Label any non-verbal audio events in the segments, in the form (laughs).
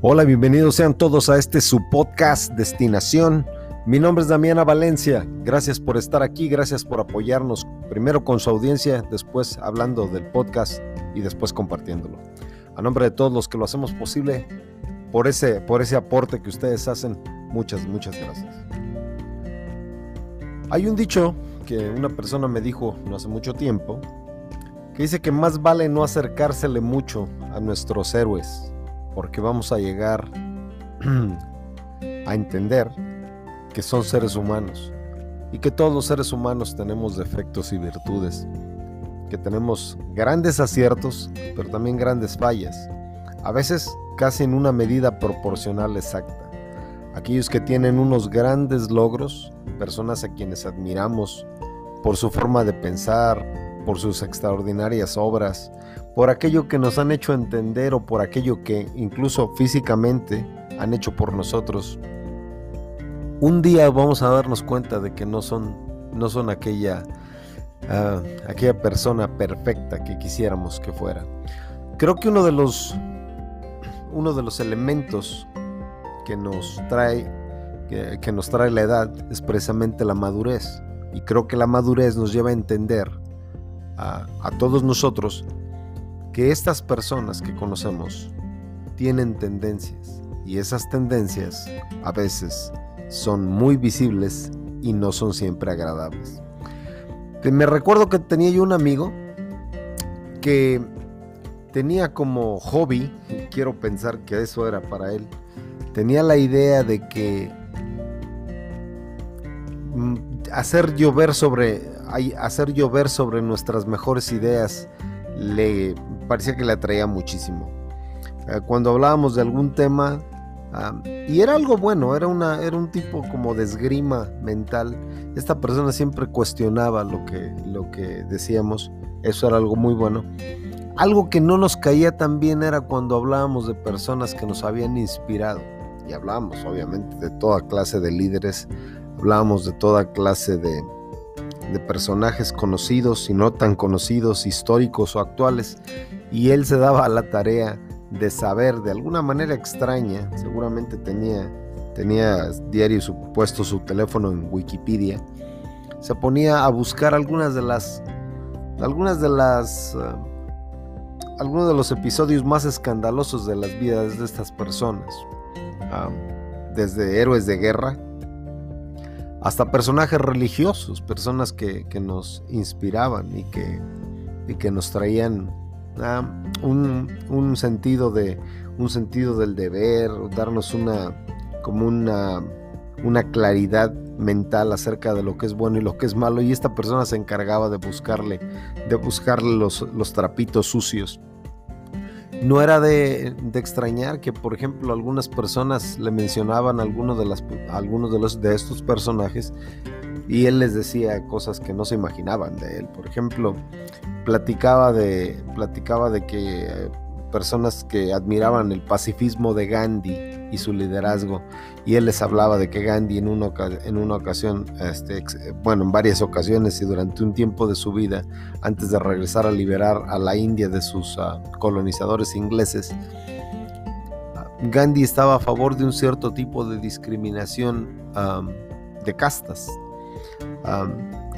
Hola, bienvenidos sean todos a este su podcast Destinación. Mi nombre es Damiana Valencia. Gracias por estar aquí, gracias por apoyarnos, primero con su audiencia, después hablando del podcast y después compartiéndolo. A nombre de todos los que lo hacemos posible, por ese, por ese aporte que ustedes hacen, muchas, muchas gracias. Hay un dicho que una persona me dijo no hace mucho tiempo, que dice que más vale no acercársele mucho a nuestros héroes porque vamos a llegar (clears throat) a entender que son seres humanos y que todos los seres humanos tenemos defectos y virtudes, que tenemos grandes aciertos, pero también grandes fallas, a veces casi en una medida proporcional exacta. Aquellos que tienen unos grandes logros, personas a quienes admiramos por su forma de pensar, por sus extraordinarias obras, por aquello que nos han hecho entender o por aquello que incluso físicamente han hecho por nosotros, un día vamos a darnos cuenta de que no son, no son aquella, uh, aquella persona perfecta que quisiéramos que fuera. Creo que uno de los, uno de los elementos que nos trae que, que nos trae la edad es precisamente la madurez. Y creo que la madurez nos lleva a entender a, todos nosotros que estas personas que conocemos tienen tendencias y esas tendencias a veces son muy visibles y no son siempre agradables. Me recuerdo que tenía yo un amigo que tenía como hobby, y quiero pensar que eso era para él, tenía la idea de que hacer llover sobre hacer llover sobre nuestras mejores ideas le parecía que le atraía muchísimo. Eh, cuando hablábamos de algún tema, y era algo bueno, era, una, era un tipo como de esgrima mental, esta persona siempre cuestionaba lo que, lo que decíamos, eso era algo muy bueno. Algo que no nos caía tan bien era cuando hablábamos de personas que nos habían inspirado. Y hablábamos obviamente de toda clase de líderes, hablábamos de toda clase de, personajes conocidos y no tan conocidos, históricos o actuales, y él se daba a la tarea de saber de alguna manera extraña, seguramente tenía, tenía diario su, puesto su teléfono en Wikipedia, se ponía a buscar algunas de las, algunas de las, uh, algunos de los episodios más escandalosos de las vidas de estas personas, um, desde héroes de guerra, hasta personajes religiosos, personas que, nos inspiraban y que, que nos traían ah, un, sentido de, un sentido del deber, darnos una, como una, una claridad mental acerca de lo que es bueno y lo que es malo. Y esta persona se encargaba de buscarle, de buscarle los, los trapitos sucios no era de, extrañar que, por ejemplo, algunas personas le mencionaban algunos de, las, algunos de, los, de estos personajes y él les decía cosas que no se imaginaban de él. Por ejemplo, platicaba de, platicaba de que personas que admiraban el pacifismo de Gandhi y su liderazgo. Y él les hablaba de que Gandhi en una, en una ocasión, este, bueno, en varias ocasiones y durante un tiempo de su vida, antes de regresar a liberar a la India de sus ah, colonizadores ingleses, Gandhi estaba a favor de un cierto tipo de discriminación de castas.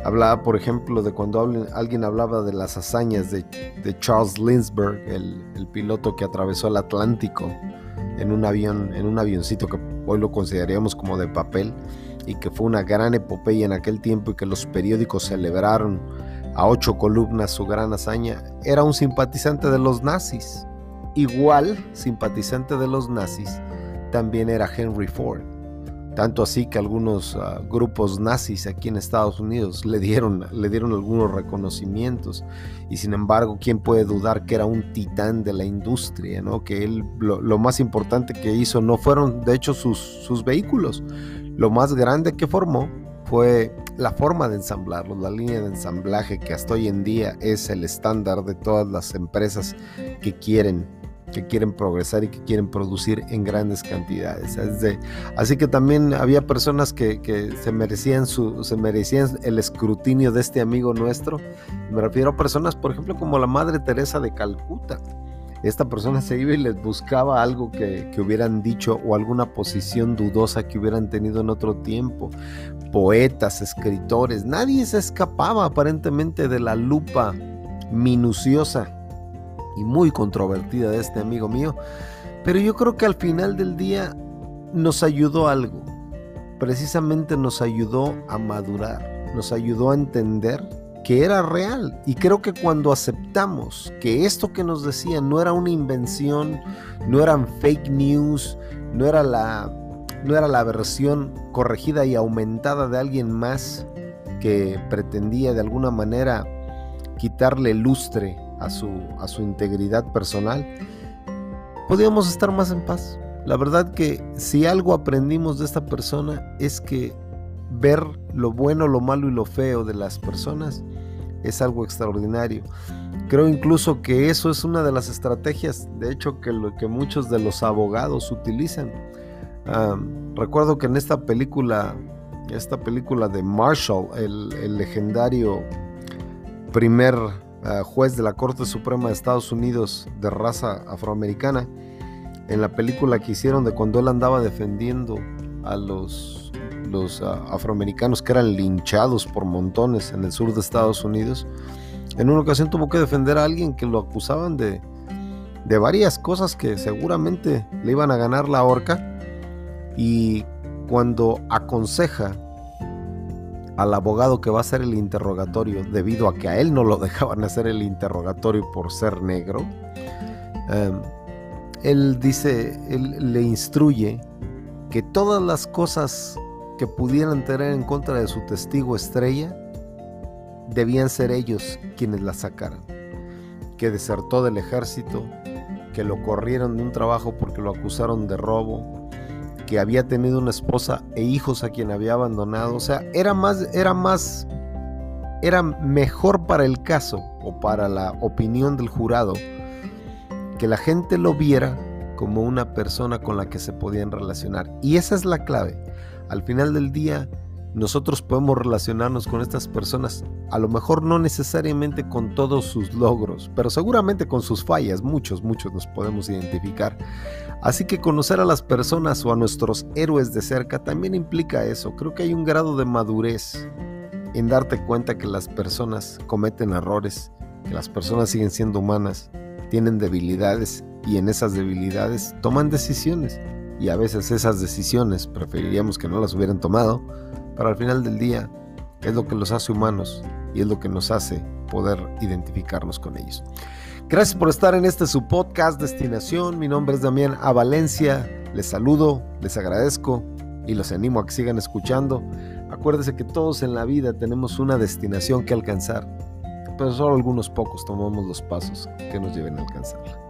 Hablaba, por ejemplo, de cuando alguien hablaba de las hazañas de, Charles Lindbergh, el, piloto que atravesó el Atlántico en un avión, en un avioncito que hoy lo consideraríamos como de papel y que fue una gran epopeya en aquel tiempo y que los periódicos celebraron a ocho columnas su gran hazaña, era un simpatizante de los nazis. Igual simpatizante de los nazis también era Henry Ford. Tanto así que algunos ah, grupos nazis aquí en Estados Unidos le dieron, le dieron algunos reconocimientos. Y sin embargo, ¿quién puede dudar que era un titán de la industria? ¿no? Que él, lo, más importante que hizo no fueron, de hecho, sus, sus vehículos. Lo más grande que formó fue la forma de ensamblarlos, la línea de ensamblaje que hasta hoy en día es el estándar de todas las empresas que quieren que quieren progresar y que quieren producir en grandes cantidades. así que también había personas que, se, merecían su, se merecían el escrutinio de este amigo nuestro. Me refiero a personas, por ejemplo, como la Madre Teresa de Calcuta. esta persona se iba y les buscaba algo que, que, hubieran dicho o alguna posición dudosa que hubieran tenido en otro tiempo. Poetas, escritores, nadie se escapaba aparentemente de la lupa minuciosa y muy controvertida de este amigo mío. Pero yo creo que al final del día nos ayudó algo. Precisamente nos ayudó a madurar, nos ayudó a entender que era real. Y creo que cuando aceptamos que esto que nos decían no era una invención, no eran fake news, no era la, no era la versión corregida y aumentada de alguien más que pretendía de alguna manera quitarle lustre a su, a su integridad personal, podíamos estar más en paz. La verdad que si algo aprendimos de esta persona es que ver lo bueno, lo malo y lo feo de las personas es algo extraordinario. Creo incluso que eso es una de las estrategias, de hecho, que, lo, que muchos de los abogados utilizan. recuerdo que en esta película, esta película de Marshall, el, legendario primer juez de la Corte Suprema de Estados Unidos de raza afroamericana, en la película que hicieron de cuando él andaba defendiendo a los, los ah, afroamericanos que eran linchados por montones en el sur de Estados Unidos, en una ocasión tuvo que defender a alguien que lo acusaban de, de varias cosas que seguramente le iban a ganar la horca y cuando aconseja al abogado que va a hacer el interrogatorio debido a que a él no lo (laughs) dejaban hacer el interrogatorio por ser negro, eh, él dice, él le instruye que todas las cosas que pudieran tener en contra de su testigo estrella, debían ser ellos quienes la sacaran. Que desertó del ejército, que lo corrieron de un trabajo porque lo acusaron de robo, que había tenido una esposa e hijos a quien había abandonado. O sea, era más, era más, era mejor para el caso o para la opinión del jurado que la gente lo viera como una persona con la que se podían relacionar. Y esa es la clave. Al final del día, nosotros podemos relacionarnos con estas personas, a lo mejor no necesariamente con todos sus logros, pero seguramente con sus fallas, muchos, muchos nos podemos identificar. Así que conocer a las personas o a nuestros héroes de cerca también implica eso. Creo que hay un grado de madurez en darte cuenta que las personas cometen errores, que las personas siguen siendo humanas tienen debilidades y en esas debilidades toman decisiones. Y a veces esas decisiones preferiríamos que no las hubieran tomado, pero al final del día es lo que los hace humanos y es lo que nos hace poder identificarnos con ellos. Gracias por estar en este su podcast Destinación. Mi nombre es Damián A. Valencia. Les saludo, les agradezco y los animo a que sigan escuchando. Acuérdense que todos en la vida tenemos una destinación que alcanzar pero solo algunos pocos tomamos los pasos que nos lleven a alcanzarla.